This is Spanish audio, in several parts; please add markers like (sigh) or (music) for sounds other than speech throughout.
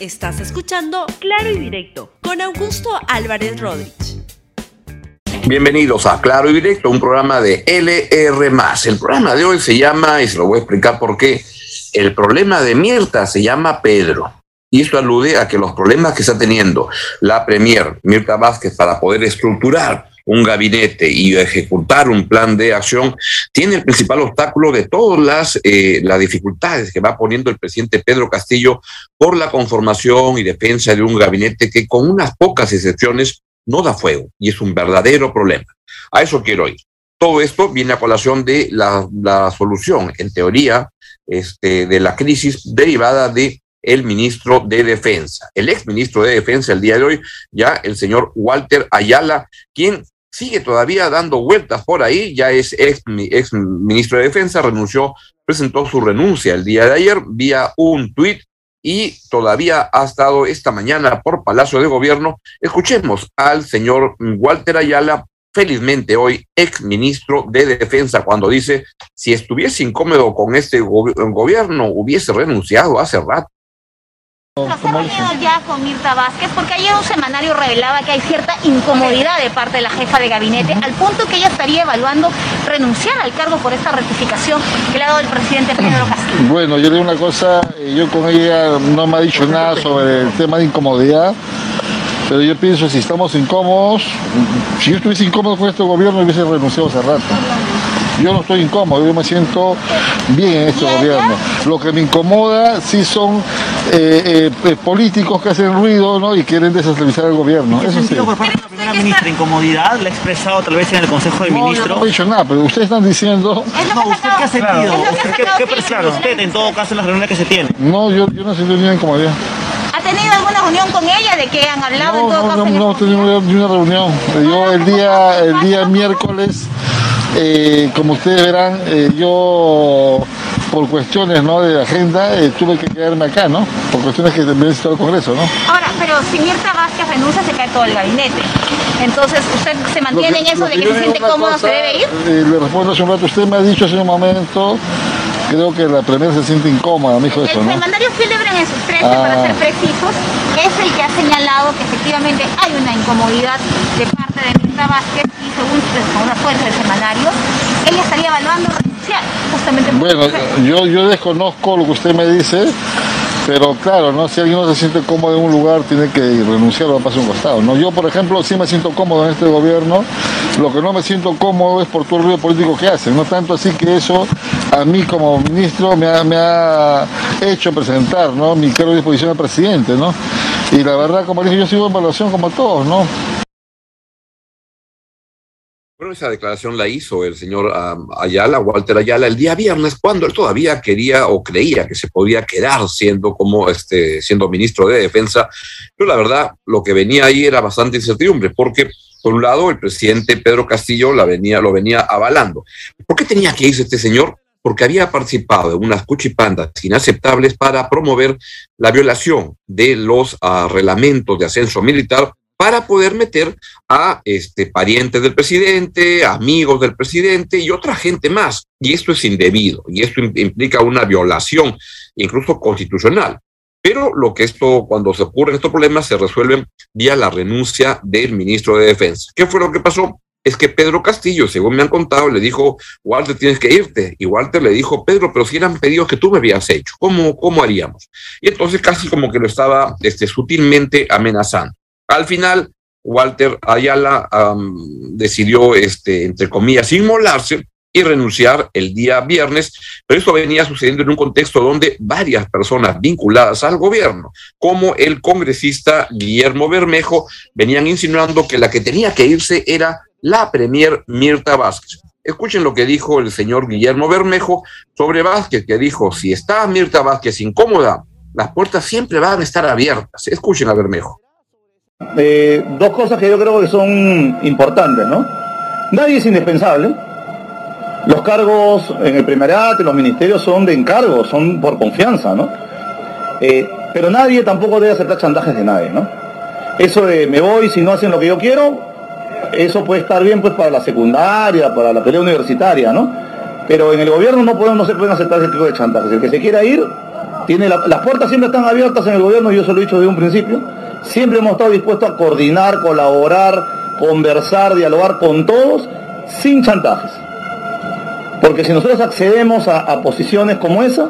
Estás escuchando Claro y Directo con Augusto Álvarez Rodríguez. Bienvenidos a Claro y Directo, un programa de LR. El programa de hoy se llama, y se lo voy a explicar por qué, el problema de Mirta se llama Pedro. Y esto alude a que los problemas que está teniendo la Premier Mirta Vázquez para poder estructurar un gabinete y ejecutar un plan de acción, tiene el principal obstáculo de todas las, eh, las dificultades que va poniendo el presidente Pedro Castillo por la conformación y defensa de un gabinete que con unas pocas excepciones no da fuego y es un verdadero problema. A eso quiero ir. Todo esto viene a colación de la, la solución, en teoría, este, de la crisis derivada de el ministro de Defensa, el ex ministro de Defensa el día de hoy, ya el señor Walter Ayala, quien sigue todavía dando vueltas por ahí, ya es ex, ex ministro de Defensa, renunció, presentó su renuncia el día de ayer vía un tuit y todavía ha estado esta mañana por Palacio de Gobierno. Escuchemos al señor Walter Ayala, felizmente hoy ex ministro de Defensa, cuando dice, si estuviese incómodo con este gobierno, hubiese renunciado hace rato. ¿Se ya con Mirta Vázquez? Porque ayer un semanario revelaba que hay cierta incomodidad de parte de la jefa de gabinete, al punto que ella estaría evaluando renunciar al cargo por esta rectificación que le ha dado el presidente Pedro Castillo. (clears throat) Bueno, yo le digo una cosa, eh, yo con ella no me ha dicho nada sobre el tema de incomodidad. Pero yo pienso, si estamos incómodos, si yo estuviese incómodo con este gobierno, hubiese renunciado hace rato. Yo no estoy incómodo, yo me siento bien en este gobierno. Lo que me incomoda sí son eh, eh, políticos que hacen ruido ¿no? y quieren desestabilizar el gobierno. Eso sí. por parte de la primera ministra incomodidad? ¿La ha expresado tal vez en el Consejo de Ministros? No, no he dicho nada, pero ustedes están diciendo... No, ¿usted qué ha sentido? ¿Qué, qué usted en todo caso en las reuniones que se tienen? No, yo, yo no siento ninguna incomodidad. ¿Ha tenido alguna reunión con ella de qué han hablado no, en todo no, caso? No, no, no he tenido ni una reunión. Yo el día, el día miércoles eh, como ustedes verán, eh, yo por cuestiones ¿no? de agenda eh, tuve que quedarme acá, ¿no? Por cuestiones que también necesito el Congreso, ¿no? Ahora, pero si Mirta Vázquez renuncia, se cae todo el gabinete. Entonces, ¿usted se mantiene en eso de que se siente cómodo, se debe ir? le respondo hace un rato, usted me ha dicho hace un momento creo que la primera se siente incómoda, me dijo eso, ¿no? El semanario Filibre en sus 13, para ser precisos, es el que ha señalado que efectivamente hay una incomodidad de parte de Mirta Vázquez y según una fuente del semanario, ella estaría evaluando justamente Bueno, yo, yo desconozco lo que usted me dice, pero claro, ¿no? si alguien no se siente cómodo en un lugar, tiene que renunciar o pasar un costado. ¿no? Yo, por ejemplo, sí me siento cómodo en este gobierno. Lo que no me siento cómodo es por todo el ruido político que hacen. No tanto así que eso a mí como ministro me ha, hecho presentar ¿no? mi cargo de disposición al presidente. ¿no? Y la verdad, como dije, yo sigo en evaluación como todos. ¿no? Bueno, esa declaración la hizo el señor Ayala, Walter Ayala, el día viernes, cuando él todavía quería o creía que se podía quedar siendo como este, siendo ministro de Defensa. Pero la verdad, lo que venía ahí era bastante incertidumbre, porque por un lado el presidente Pedro Castillo la venía, lo venía avalando. ¿Por qué tenía que irse este señor? Porque había participado en unas cuchipandas inaceptables para promover la violación de los uh, reglamentos de ascenso militar para poder meter a este, parientes del presidente, amigos del presidente y otra gente más. Y esto es indebido y esto implica una violación, incluso constitucional. Pero lo que esto, cuando se ocurren estos problemas, se resuelven vía la renuncia del ministro de Defensa. ¿Qué fue lo que pasó? Es que Pedro Castillo, según me han contado, le dijo, Walter, tienes que irte. Y Walter le dijo, Pedro, pero si eran pedidos que tú me habías hecho, ¿cómo, cómo haríamos? Y entonces casi como que lo estaba este, sutilmente amenazando. Al final, Walter Ayala decidió, este, entre comillas, inmolarse y renunciar el día viernes, pero esto venía sucediendo en un contexto donde varias personas vinculadas al gobierno, como el congresista Guillermo Bermejo, venían insinuando que la que tenía que irse era la premier Mirta Vázquez. Escuchen lo que dijo el señor Guillermo Bermejo sobre Vázquez, que dijo, si está Mirta Vázquez incómoda, las puertas siempre van a estar abiertas. Escuchen a Bermejo. Eh, dos cosas que yo creo que son importantes, ¿no? Nadie es indispensable. Los cargos en el primerato, en los ministerios son de encargo, son por confianza, ¿no? Eh, pero nadie tampoco debe aceptar chantajes de nadie, ¿no? Eso de me voy si no hacen lo que yo quiero, eso puede estar bien pues para la secundaria, para la pelea universitaria, ¿no? Pero en el gobierno no, se pueden aceptar ese tipo de chantajes. El que se quiera ir, Tiene las puertas siempre están abiertas en el gobierno, yo se lo he dicho desde un principio. Siempre hemos estado dispuestos a coordinar, colaborar, conversar, dialogar con todos, sin chantajes. Porque si nosotros accedemos a, posiciones como esa,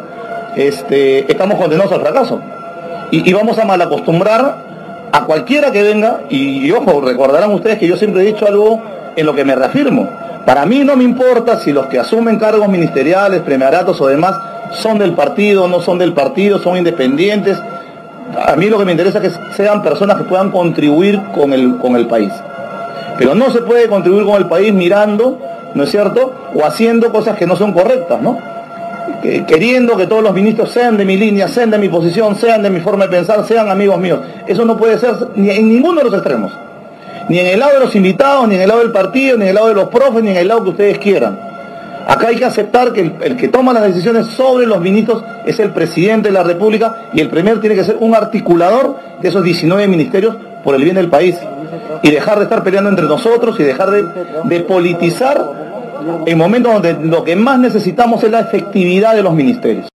este, estamos condenados al fracaso. Y, vamos a malacostumbrar a cualquiera que venga, y, y, ojo, recordarán ustedes que yo siempre he dicho algo en lo que me reafirmo. Para mí no me importa si los que asumen cargos ministeriales, premiaratos o demás son del partido, no son del partido, son independientes. A mí lo que me interesa es que sean personas que puedan contribuir con el, con el país. Pero no se puede contribuir con el país mirando, ¿no es cierto? O haciendo cosas que no son correctas, ¿no? queriendo que todos los ministros sean de mi línea, sean de mi posición, sean de mi forma de pensar, sean amigos míos. Eso no puede ser ni en ninguno de los extremos. Ni en el lado de los invitados, ni en el lado del partido, ni en el lado de los profes, ni en el lado que ustedes quieran. Acá hay que aceptar que el, que toma las decisiones sobre los ministros es el presidente de la República y el primer tiene que ser un articulador de esos 19 ministerios por el bien del país. Y dejar de estar peleando entre nosotros y dejar de, de politizar en momentos donde lo que más necesitamos es la efectividad de los ministerios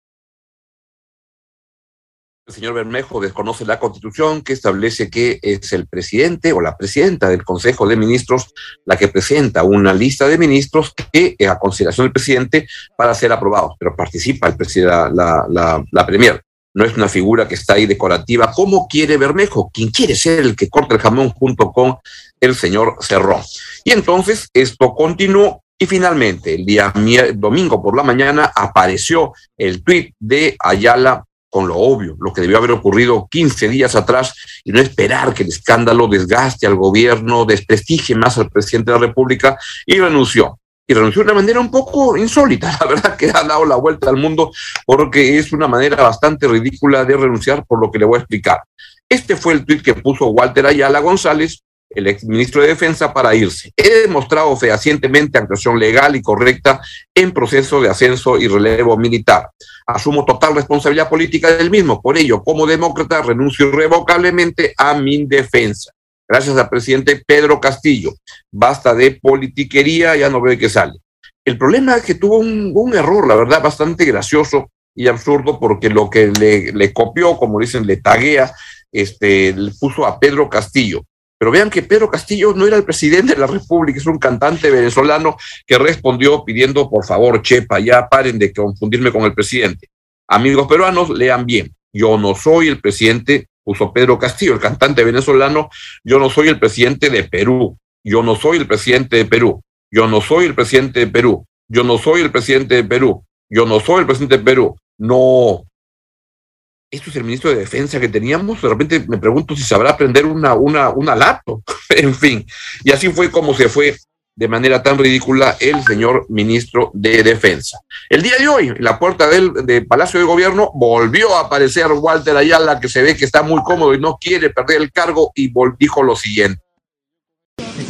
el señor Bermejo desconoce la constitución que establece que es el presidente o la presidenta del Consejo de Ministros la que presenta una lista de ministros que a consideración del presidente para ser aprobados, pero participa el la, la, premier. No es una figura que está ahí decorativa. ¿Cómo quiere Bermejo? ¿Quién quiere ser el que corta el jamón junto con el señor Cerrón? Y entonces esto continuó y finalmente, el día domingo por la mañana apareció el tuit de Ayala con lo obvio, lo que debió haber ocurrido 15 días atrás y no esperar que el escándalo desgaste al gobierno, desprestigie más al presidente de la República y renunció. Y renunció de una manera un poco insólita, la verdad que ha dado la vuelta al mundo porque es una manera bastante ridícula de renunciar por lo que le voy a explicar. Este fue el tuit que puso Walter Ayala González el exministro de Defensa para irse. He demostrado fehacientemente actuación legal y correcta en proceso de ascenso y relevo militar. Asumo total responsabilidad política del mismo. Por ello, como demócrata, renuncio irrevocablemente a mi defensa. Gracias al presidente Pedro Castillo. Basta de politiquería, ya no veo qué sale. El problema es que tuvo un, error, la verdad, bastante gracioso y absurdo, porque lo que le, le copió, como dicen, le taguea, este, le puso a Pedro Castillo pero vean que Pedro Castillo no era el presidente de la República, es un cantante venezolano que respondió pidiendo, por favor, Chepa, ya paren de confundirme con el presidente. Amigos peruanos, lean bien. Yo no soy el presidente, puso Pedro Castillo, el cantante venezolano, yo no soy el presidente de Perú, yo no soy el presidente de Perú, yo no soy el presidente de Perú, yo no soy el presidente de Perú, yo no soy el presidente de Perú. No, esto es el ministro de Defensa que teníamos, de repente me pregunto si sabrá aprender una, una, una (laughs) en fin. Y así fue como se fue de manera tan ridícula el señor ministro de Defensa. El día de hoy, en la puerta del de Palacio de Gobierno, volvió a aparecer Walter Ayala, que se ve que está muy cómodo y no quiere perder el cargo, y dijo lo siguiente.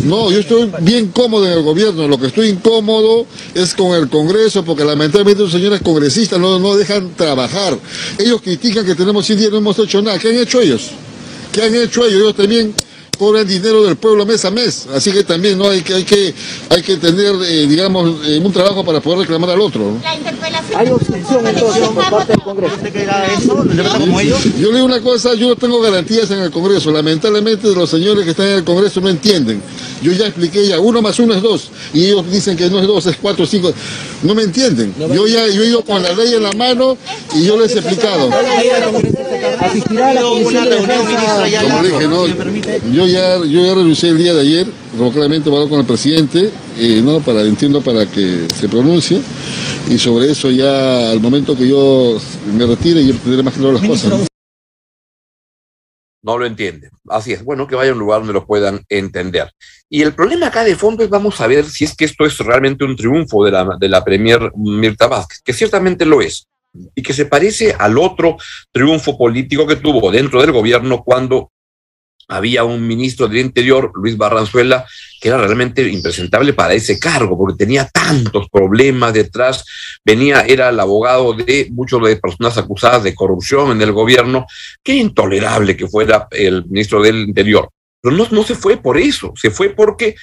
No, yo estoy bien cómodo en el gobierno. Lo que estoy incómodo es con el Congreso, porque lamentablemente los señores congresistas no, dejan trabajar. Ellos critican que tenemos 100 días, no hemos hecho nada. ¿Qué han hecho ellos? ¿Qué han hecho ellos? Ellos también cobran dinero del pueblo mes a mes. Así que también no hay que hay que hay que tener eh, digamos eh, un trabajo para poder reclamar al otro. La interpelación. Hay obstrucción entonces por parte del Congreso. eso? como ellos? Yo le digo una cosa, yo tengo garantías en el Congreso. Lamentablemente los señores que están en el Congreso no entienden. Yo ya expliqué ya, uno más uno es dos. Y ellos dicen que no es dos, es cuatro, cinco. No me entienden. Yo ya yo he ido con la ley en la mano y yo les he explicado. Asistirá a la comisión Como dije, no, yo yo ya renuncié el día de ayer, claramente voy con el presidente, eh, ¿no? para, entiendo para que se pronuncie, y sobre eso ya al momento que yo me retire, yo tendré más claro las cosas. ¿no? lo entiende. Así es, bueno, que vaya a un lugar donde lo puedan entender. Y el problema acá de fondo es, vamos a ver si es que esto es realmente un triunfo de la, de la Premier Mirta Vázquez, que ciertamente lo es, y que se parece al otro triunfo político que tuvo dentro del gobierno cuando había un ministro del Interior, Luis Barranzuela, que era realmente impresentable para ese cargo, porque tenía tantos problemas detrás, venía, era el abogado de muchos de personas acusadas de corrupción en el gobierno, qué intolerable que fuera el ministro del Interior. Pero no, no se fue por eso, se fue porque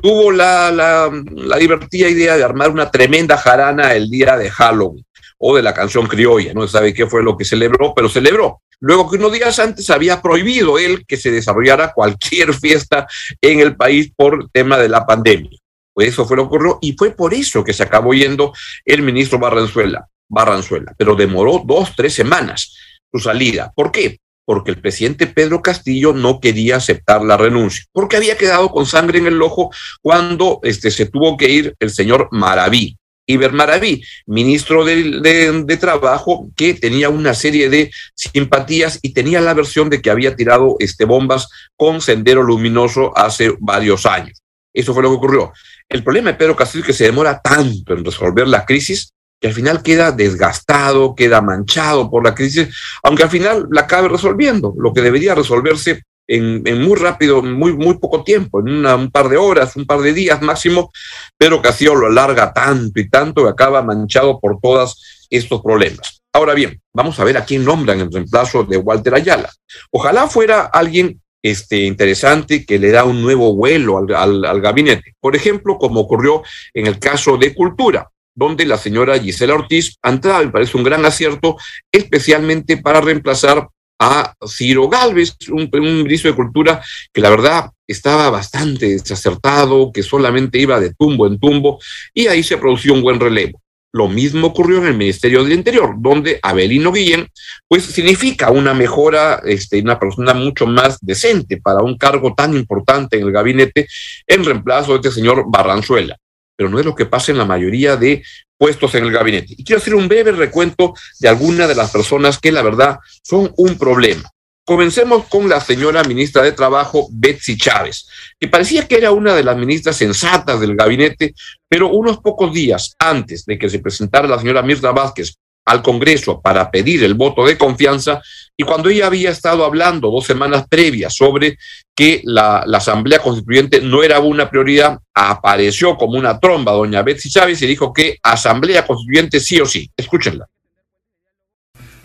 tuvo la, la divertida idea de armar una tremenda jarana el día de Halloween o de la canción criolla, no se sabe qué fue lo que celebró, pero celebró. Luego que unos días antes había prohibido él que se desarrollara cualquier (laughs) fiesta en el país por tema de la pandemia. Pues eso fue lo que ocurrió y fue por eso que se acabó yendo el ministro Barranzuela, Barranzuela, pero demoró dos, tres semanas su salida. ¿Por qué? porque el presidente Pedro Castillo no quería aceptar la renuncia, porque había quedado con sangre en el ojo cuando este, se tuvo que ir el señor Maraví. Iber Maraví, ministro de, de, Trabajo, que tenía una serie de simpatías y tenía la versión de que había tirado este, bombas con sendero luminoso hace varios años. Eso fue lo que ocurrió. El problema de Pedro Castillo es que se demora tanto en resolver la crisis que al final queda desgastado, queda manchado por la crisis, aunque al final la acabe resolviendo, lo que debería resolverse en, muy rápido, muy, muy poco tiempo, en un par de horas, un par de días máximo, pero Castillo lo alarga tanto y tanto que acaba manchado por todos estos problemas. Ahora bien, vamos a ver a quién nombran en reemplazo de Walter Ayala. Ojalá fuera alguien este, interesante que le da un nuevo vuelo al, al gabinete. Por ejemplo, como ocurrió en el caso de Cultura donde la señora Gisela Ortiz ha entrado, me parece un gran acierto, especialmente para reemplazar a Ciro Galvez, un, ministro de Cultura que la verdad estaba bastante desacertado, que solamente iba de tumbo en tumbo, y ahí se produjo un buen relevo. Lo mismo ocurrió en el Ministerio del Interior, donde Abelino Guillén, pues significa una mejora, este, una persona mucho más decente para un cargo tan importante en el gabinete, en reemplazo de este señor Barranzuela pero no es lo que pasa en la mayoría de puestos en el gabinete. Y quiero hacer un breve recuento de algunas de las personas que la verdad son un problema. Comencemos con la señora ministra de Trabajo, Betsy Chávez, que parecía que era una de las ministras sensatas del gabinete, pero unos pocos días antes de que se presentara la señora Mirta Vázquez al Congreso para pedir el voto de confianza y cuando ella había estado hablando dos semanas previas sobre que la, Asamblea Constituyente no era una prioridad, apareció como una tromba doña Betsy Chávez y dijo que Asamblea Constituyente sí o sí. Escúchenla.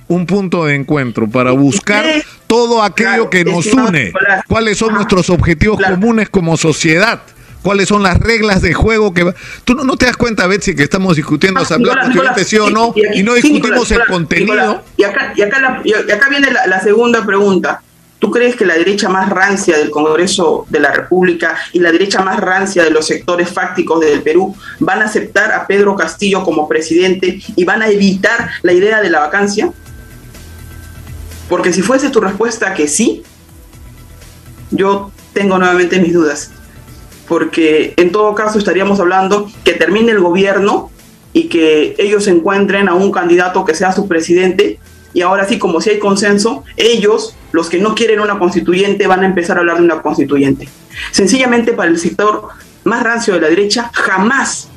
Un punto de encuentro para buscar todo aquello que nos une, cuáles son nuestros objetivos comunes como sociedad cuáles son las reglas de juego que tú no, te das cuenta Betsy que estamos discutiendo constituyente sí o no y, no discutimos el contenido. Y acá y acá, acá viene la, segunda pregunta. ¿Tú crees que la derecha más rancia del Congreso de la República y la derecha más rancia de los sectores fácticos del Perú van a aceptar a Pedro Castillo como presidente y van a evitar la idea de la vacancia? Porque si fuese tu respuesta que sí, yo tengo nuevamente mis dudas porque en todo caso estaríamos hablando que termine el gobierno y que ellos encuentren a un candidato que sea su presidente y ahora sí, como si hay consenso, ellos, los que no quieren una constituyente, van a empezar a hablar de una constituyente. Sencillamente para el sector más rancio de la derecha, jamás,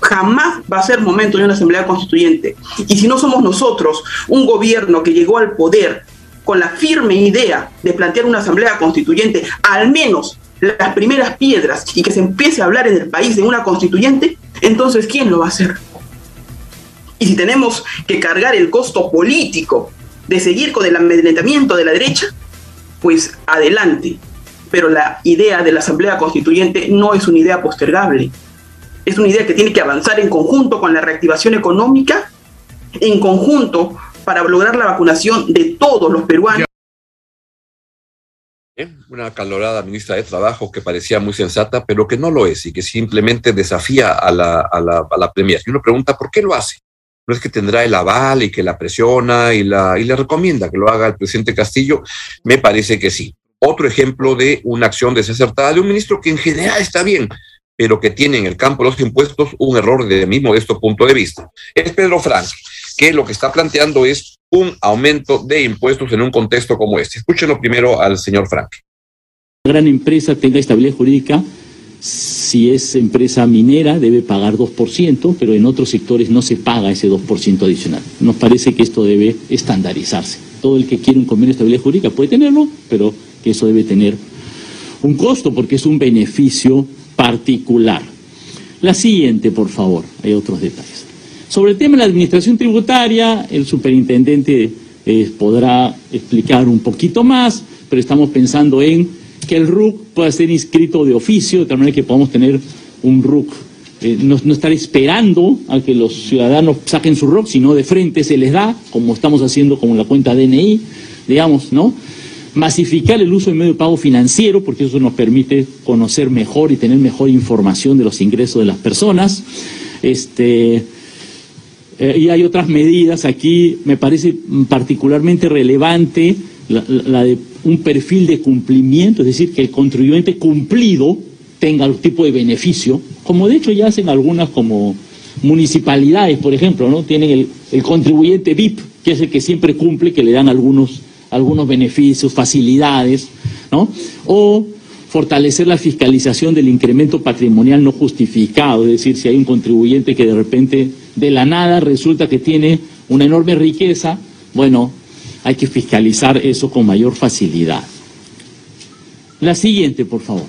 jamás va a ser momento de una asamblea constituyente. Y si no somos nosotros, un gobierno que llegó al poder con la firme idea de plantear una asamblea constituyente, al menos las primeras piedras y que se empiece a hablar en el país de una constituyente, entonces ¿quién lo va a hacer? Y si tenemos que cargar el costo político de seguir con el amedrentamiento de la derecha, pues adelante. Pero la idea de la Asamblea Constituyente no es una idea postergable. Es una idea que tiene que avanzar en conjunto con la reactivación económica, en conjunto para lograr la vacunación de todos los peruanos una calorada ministra de Trabajo que parecía muy sensata, pero que no lo es y que simplemente desafía a la, a la, a la. Y uno pregunta, ¿por qué lo hace? ¿No es que tendrá el aval y que la presiona y, la, y le recomienda que lo haga el presidente Castillo? Me parece que sí. Otro ejemplo de una acción desacertada de un ministro que en general está bien, pero que tiene en el campo de los impuestos un error de mi modesto punto de vista. Es Pedro Frank, que lo que está planteando es un aumento de impuestos en un contexto como este. Escúchenlo primero al señor Frank. Gran empresa tenga estabilidad jurídica, si es empresa minera debe pagar 2%, pero en otros sectores no se paga ese 2% adicional. Nos parece que esto debe estandarizarse. Todo el que quiere un convenio de estabilidad jurídica puede tenerlo, pero que eso debe tener un costo porque es un beneficio particular. La siguiente, por favor, hay otros detalles. Sobre el tema de la administración tributaria, el superintendente eh, podrá explicar un poquito más, pero estamos pensando en que el RUC pueda ser inscrito de oficio, de tal manera que podamos tener un RUC eh, no, estar esperando a que los ciudadanos saquen su rock, sino de frente se les da, como estamos haciendo con la cuenta DNI, digamos, ¿no? Masificar el uso del medio de pago financiero, porque eso nos permite conocer mejor y tener mejor información de los ingresos de las personas. Este, eh, y hay otras medidas aquí, me parece particularmente relevante la, de un perfil de cumplimiento, es decir, que el contribuyente cumplido tenga algún tipo de beneficio, como de hecho ya hacen algunas como municipalidades, por ejemplo, ¿no? Tienen el, el contribuyente VIP, que es el que siempre cumple, que le dan algunos, algunos beneficios, facilidades, ¿no? O fortalecer la fiscalización del incremento patrimonial no justificado, es decir, si hay un contribuyente que de repente de la nada resulta que tiene una enorme riqueza, bueno, hay que fiscalizar eso con mayor facilidad. La siguiente, por favor.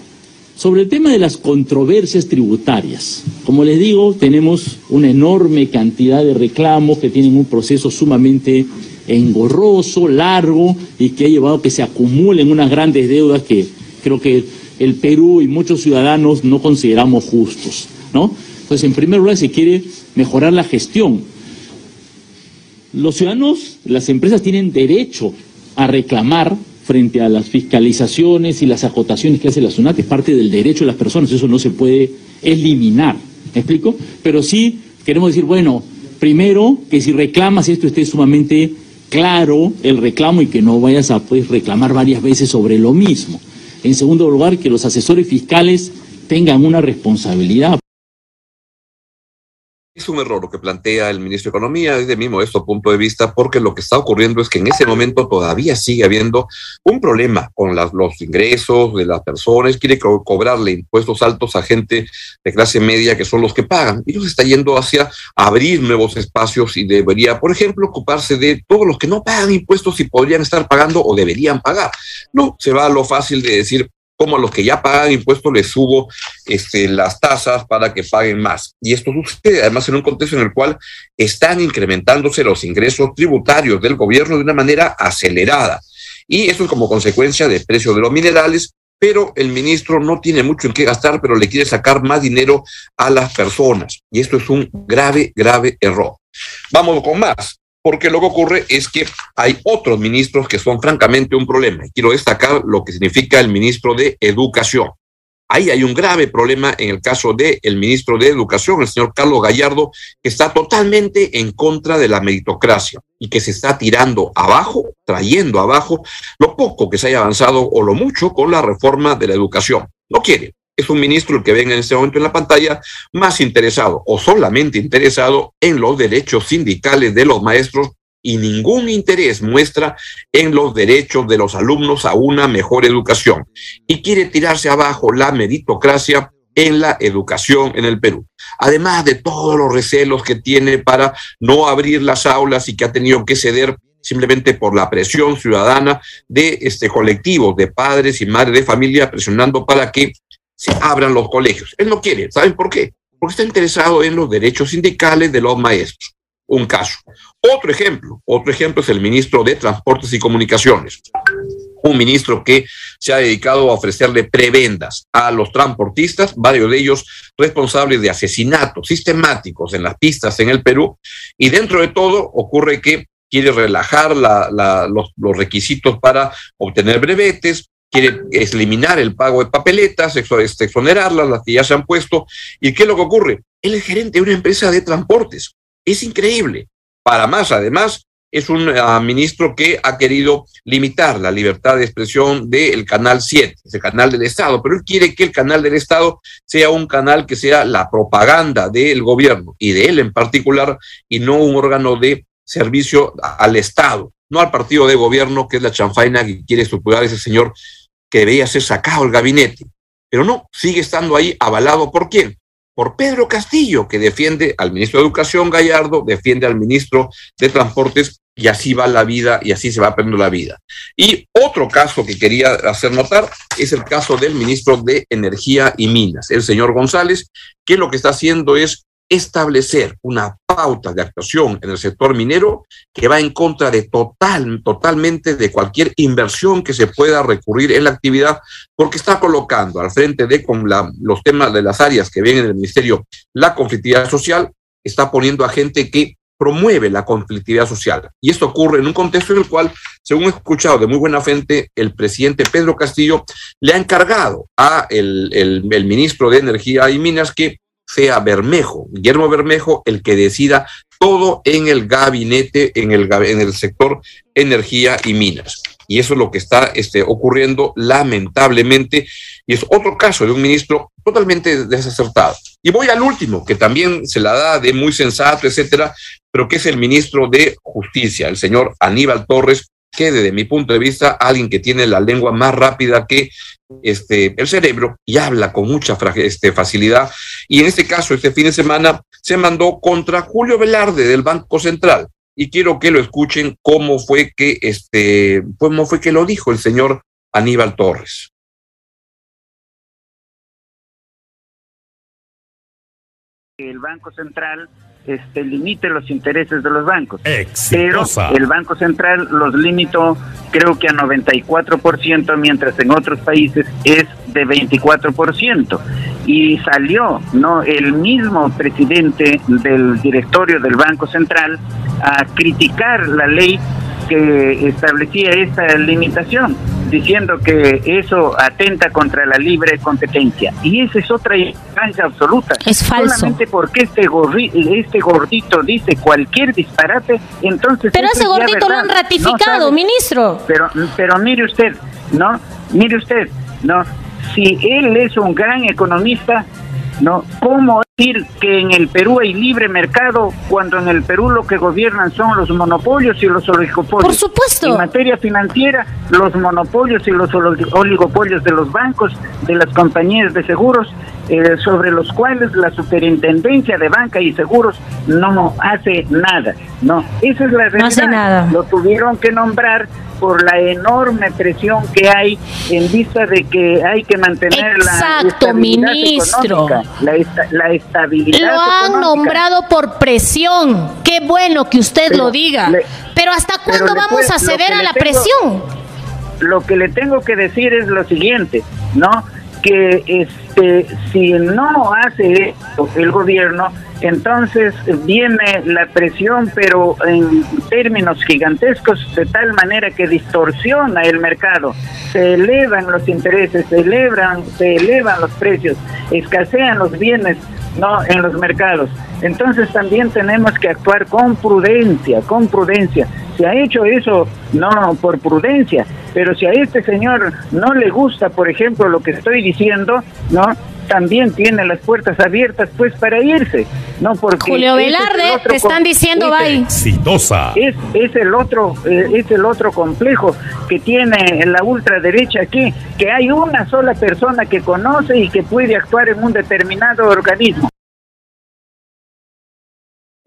Sobre el tema de las controversias tributarias, como les digo, tenemos una enorme cantidad de reclamos que tienen un proceso sumamente engorroso, largo y que ha llevado a que se acumulen unas grandes deudas que creo que el Perú y muchos ciudadanos no consideramos justos, ¿no? Entonces, en primer lugar, se quiere mejorar la gestión. Los ciudadanos, las empresas tienen derecho a reclamar frente a las fiscalizaciones y las acotaciones que hace la SUNAT, es parte del derecho de las personas, eso no se puede eliminar, ¿me explico? Pero sí queremos decir, bueno, primero que si reclamas esto esté sumamente claro el reclamo y que no vayas a pues, reclamar varias veces sobre lo mismo. En segundo lugar, que los asesores fiscales tengan una responsabilidad. Es un error lo que plantea el ministro de Economía desde mi modesto punto de vista, porque lo que está ocurriendo es que en ese momento todavía sigue habiendo un problema con los ingresos de las personas, quiere cobrarle impuestos altos a gente de clase media que son los que pagan, y nos está yendo hacia abrir nuevos espacios y debería, por ejemplo, ocuparse de todos los que no pagan impuestos y podrían estar pagando o deberían pagar. No, se va a lo fácil de decir, como a los que ya pagan impuestos les subo este, las tasas para que paguen más. Y esto sucede además en un contexto en el cual están incrementándose los ingresos tributarios del gobierno de una manera acelerada. Y eso es como consecuencia del precio de los minerales, pero el ministro no tiene mucho en qué gastar, pero le quiere sacar más dinero a las personas. Y esto es un grave, grave error. Vamos con más porque lo que ocurre es que hay otros ministros que son francamente un problema. Y quiero destacar lo que significa el ministro de Educación. Ahí hay un grave problema en el caso del el ministro de Educación, el señor Carlos Gallardo, que está totalmente en contra de la meritocracia y que se está tirando abajo, trayendo abajo lo poco que se haya avanzado o lo mucho con la reforma de la educación. No quiere. Es un ministro el que venga en este momento en la pantalla más interesado o solamente interesado en los derechos sindicales de los maestros y ningún interés muestra en los derechos de los alumnos a una mejor educación y quiere tirarse abajo la meritocracia en la educación en el Perú. Además de todos los recelos que tiene para no abrir las aulas y que ha tenido que ceder simplemente por la presión ciudadana de este colectivo de padres y madres de familia presionando para que se abran los colegios. Él no quiere, ¿saben por qué? Porque está interesado en los derechos sindicales de los maestros. Un caso. Otro ejemplo, otro ejemplo es el ministro de Transportes y Comunicaciones. Un ministro que se ha dedicado a ofrecerle prebendas a los transportistas, varios de ellos responsables de asesinatos sistemáticos en las pistas en el Perú. Y dentro de todo ocurre que quiere relajar los, los requisitos para obtener brevetes, quiere eliminar el pago de papeletas, este, exonerarlas, las que ya se han puesto. ¿Y qué es lo que ocurre? Él es gerente de una empresa de transportes. Es increíble. Para más, además, es un ah, ministro que ha querido limitar la libertad de expresión del Canal 7, ese canal del Estado, pero él quiere que el canal del Estado sea un canal que sea la propaganda del gobierno y de él en particular, y no un órgano de servicio al Estado, no al partido de gobierno, que es la chanfaina que quiere estructurar ese señor que debía ser sacado el gabinete. Pero no, sigue estando ahí avalado por quién? Por Pedro Castillo, que defiende al ministro de Educación Gallardo, defiende al ministro de Transportes, y así va la vida y así se va perdiendo la vida. Y otro caso que quería hacer notar es el caso del ministro de Energía y Minas, el señor González, que lo que está haciendo es establecer una pauta de actuación en el sector minero que va en contra de total, totalmente de cualquier inversión que se pueda recurrir en la actividad, porque está colocando al frente de con los temas de las áreas que vienen del Ministerio la conflictividad social, está poniendo a gente que promueve la conflictividad social. Y esto ocurre en un contexto en el cual, según he escuchado de muy buena fuente, el presidente Pedro Castillo le ha encargado a el, el, el ministro de Energía y Minas que sea Bermejo, Guillermo Bermejo, el que decida todo en el gabinete, en el, en el sector energía y minas. Y eso es lo que está este, ocurriendo lamentablemente. Y es otro caso de un ministro totalmente desacertado. Y voy al último, que también se la da de muy sensato, etcétera, pero que es el ministro de Justicia, el señor Aníbal Torres, que desde mi punto de vista, alguien que tiene la lengua más rápida que este, el cerebro y habla con mucha este, facilidad. Y en este caso, este fin de semana, se mandó contra Julio Velarde del Banco Central. Y quiero que lo escuchen cómo fue que, este, cómo fue que lo dijo el señor Aníbal Torres. El Banco Central este, limite los intereses de los bancos. Pero el Banco Central los limitó creo que a 94%, mientras en otros países es de 24%. Y salió no el mismo presidente del directorio del Banco Central a criticar la ley que establecía esta limitación, diciendo que eso atenta contra la libre competencia. Y esa es otra ignorancia absoluta. Es falso. Solamente porque este, este gordito dice cualquier disparate, entonces... Pero ese gordito lo han ratificado, ministro. Pero, pero mire usted, ¿no? Mire usted, ¿no? Si él es un gran economista, ¿no? ¿Cómo decir que en el Perú hay libre mercado cuando en el Perú lo que gobiernan son los monopolios y los oligopolios? Por supuesto. En materia financiera, los monopolios y los oligopolios de los bancos, de las compañías de seguros, eh, sobre los cuales la superintendencia de banca y seguros no hace nada. No, esa es la realidad. No hace nada. Lo tuvieron que nombrar por la enorme presión que hay en vista de que hay que mantener la estabilidad ministro. la, la, estabilidad. Lo han nombrado por presión. Qué bueno que usted lo diga. pero ¿hasta cuándo vamos a ceder a la presión? Lo que le tengo que decir es lo siguiente, ¿no? Que este, si no hace esto el gobierno, entonces viene la presión, pero en términos gigantescos, de tal manera que distorsiona el mercado. Se elevan los intereses, se elevan, se elevan los precios, escasean los bienes no en los mercados. Entonces también tenemos que actuar con prudencia, con prudencia. Se ha hecho eso no por prudencia, pero si a este señor no le gusta, por ejemplo, lo que estoy diciendo, ¿no? también tiene las puertas abiertas pues para irse, ¿no? Porque Julio Velarde, te están diciendo bye. Exitosa. Es, es el otro eh, es el otro complejo que tiene la ultraderecha aquí, que hay una sola persona que conoce y que puede actuar en un determinado organismo.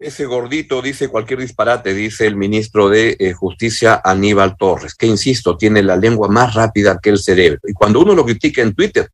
Ese gordito dice cualquier disparate, dice el ministro de eh, Justicia Aníbal Torres, que insisto, tiene la lengua más rápida que el cerebro. Y cuando uno lo critica en Twitter,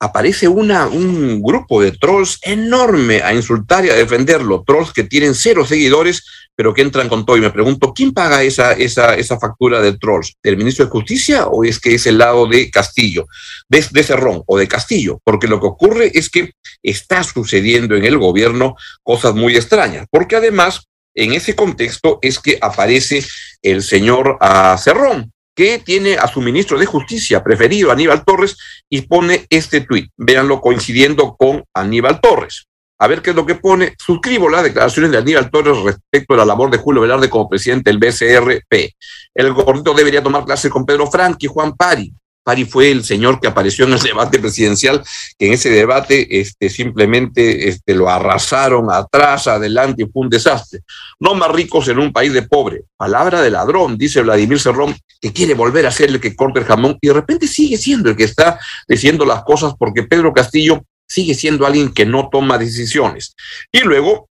aparece una, un grupo de trolls enorme a insultar y a defenderlo, trolls que tienen cero seguidores, pero que entran con todo. Y me pregunto, ¿quién paga esa, esa, esa factura de trolls? ¿Del ministro de Justicia o es que es el lado de Castillo, de, de Cerrón o de Castillo? Porque lo que ocurre es que está sucediendo en el gobierno cosas muy extrañas, porque además en ese contexto es que aparece el señor uh, Cerrón, que tiene a su ministro de Justicia preferido, Aníbal Torres, y pone este tuit. Véanlo coincidiendo con Aníbal Torres. A ver qué es lo que pone. Suscribo las declaraciones de Aníbal Torres respecto a la labor de Julio Velarde como presidente del BCRP. El gordito debería tomar clases con Pedro Frank y Juan Pari. Pari fue el señor que apareció en el debate presidencial, que en ese debate este, simplemente este, lo arrasaron atrás, adelante fue un desastre. No más ricos en un país de pobre. Palabra de ladrón, dice Vladimir Cerrón, que quiere volver a ser el que corta el jamón y de repente sigue siendo el que está diciendo las cosas porque Pedro Castillo sigue siendo alguien que no toma decisiones. Y luego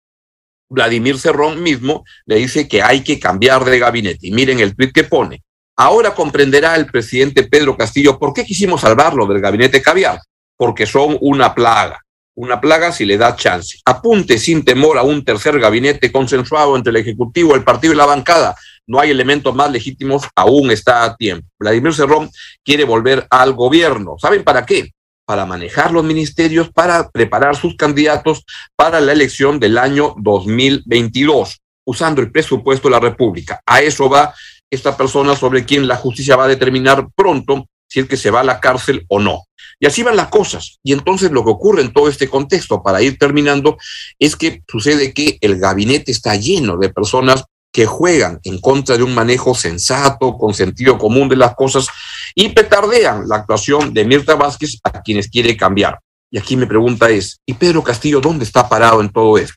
Vladimir Cerrón mismo le dice que hay que cambiar de gabinete. Y miren el tweet que pone. Ahora comprenderá el presidente Pedro Castillo por qué quisimos salvarlo del gabinete caviar, porque son una plaga. una plaga si le da chance. Apunte sin temor a un tercer gabinete consensuado entre el Ejecutivo, el partido y la bancada. No hay elementos más legítimos, aún está a tiempo. Vladimir Cerrón quiere volver al gobierno. ¿Saben para qué? Para manejar los ministerios, para preparar sus candidatos para la elección del año 2022, usando el presupuesto de la República. A eso va esta persona sobre quien la justicia va a determinar pronto si es que se va a la cárcel o no. Y así van las cosas. Y entonces lo que ocurre en todo este contexto, para ir terminando, es que sucede que el gabinete está lleno de personas que juegan en contra de un manejo sensato, con sentido común de las cosas, y petardean la actuación de Mirta Vázquez a quienes quiere cambiar. Y aquí mi pregunta es, ¿y Pedro Castillo dónde está parado en todo esto?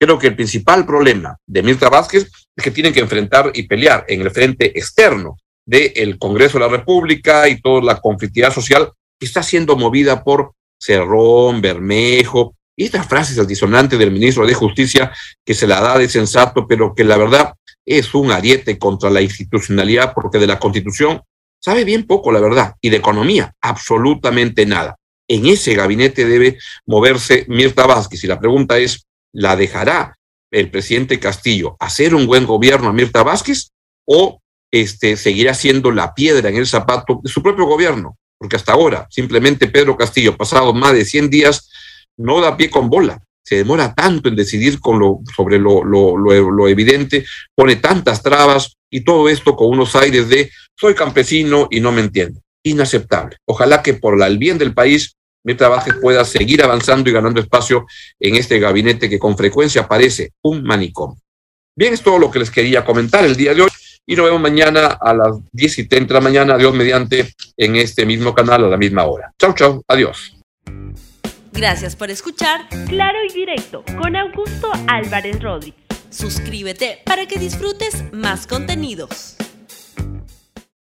Creo que el principal problema de Mirta Vázquez que tienen que enfrentar y pelear en el frente externo del Congreso de la República y toda la conflictividad social que está siendo movida por Cerrón, Bermejo, y estas frases altisonantes del ministro de Justicia que se la da de sensato, pero que la verdad es un ariete contra la institucionalidad, porque de la Constitución sabe bien poco, la verdad, y de economía, absolutamente nada. En ese gabinete debe moverse Mirta Vázquez, y la pregunta es, ¿la dejará el presidente Castillo hacer un buen gobierno a Mirta Vázquez o este, seguirá siendo la piedra en el zapato de su propio gobierno, porque hasta ahora simplemente Pedro Castillo, pasado más de 100 días, no da pie con bola. Se demora tanto en decidir con lo, sobre lo, lo, lo, evidente, pone tantas trabas y todo esto con unos aires de soy campesino y no me entiendo. Inaceptable. Ojalá que por el bien del país mi trabajo pueda seguir avanzando y ganando espacio en este gabinete que con frecuencia parece un manicomio. Bien, es todo lo que les quería comentar el día de hoy y nos vemos mañana a las 10 y 30 de la mañana, Dios mediante, en este mismo canal a la misma hora. Chau, chau, adiós. Gracias por escuchar Claro y Directo con Augusto Álvarez Rodríguez. Suscríbete para que disfrutes más contenidos.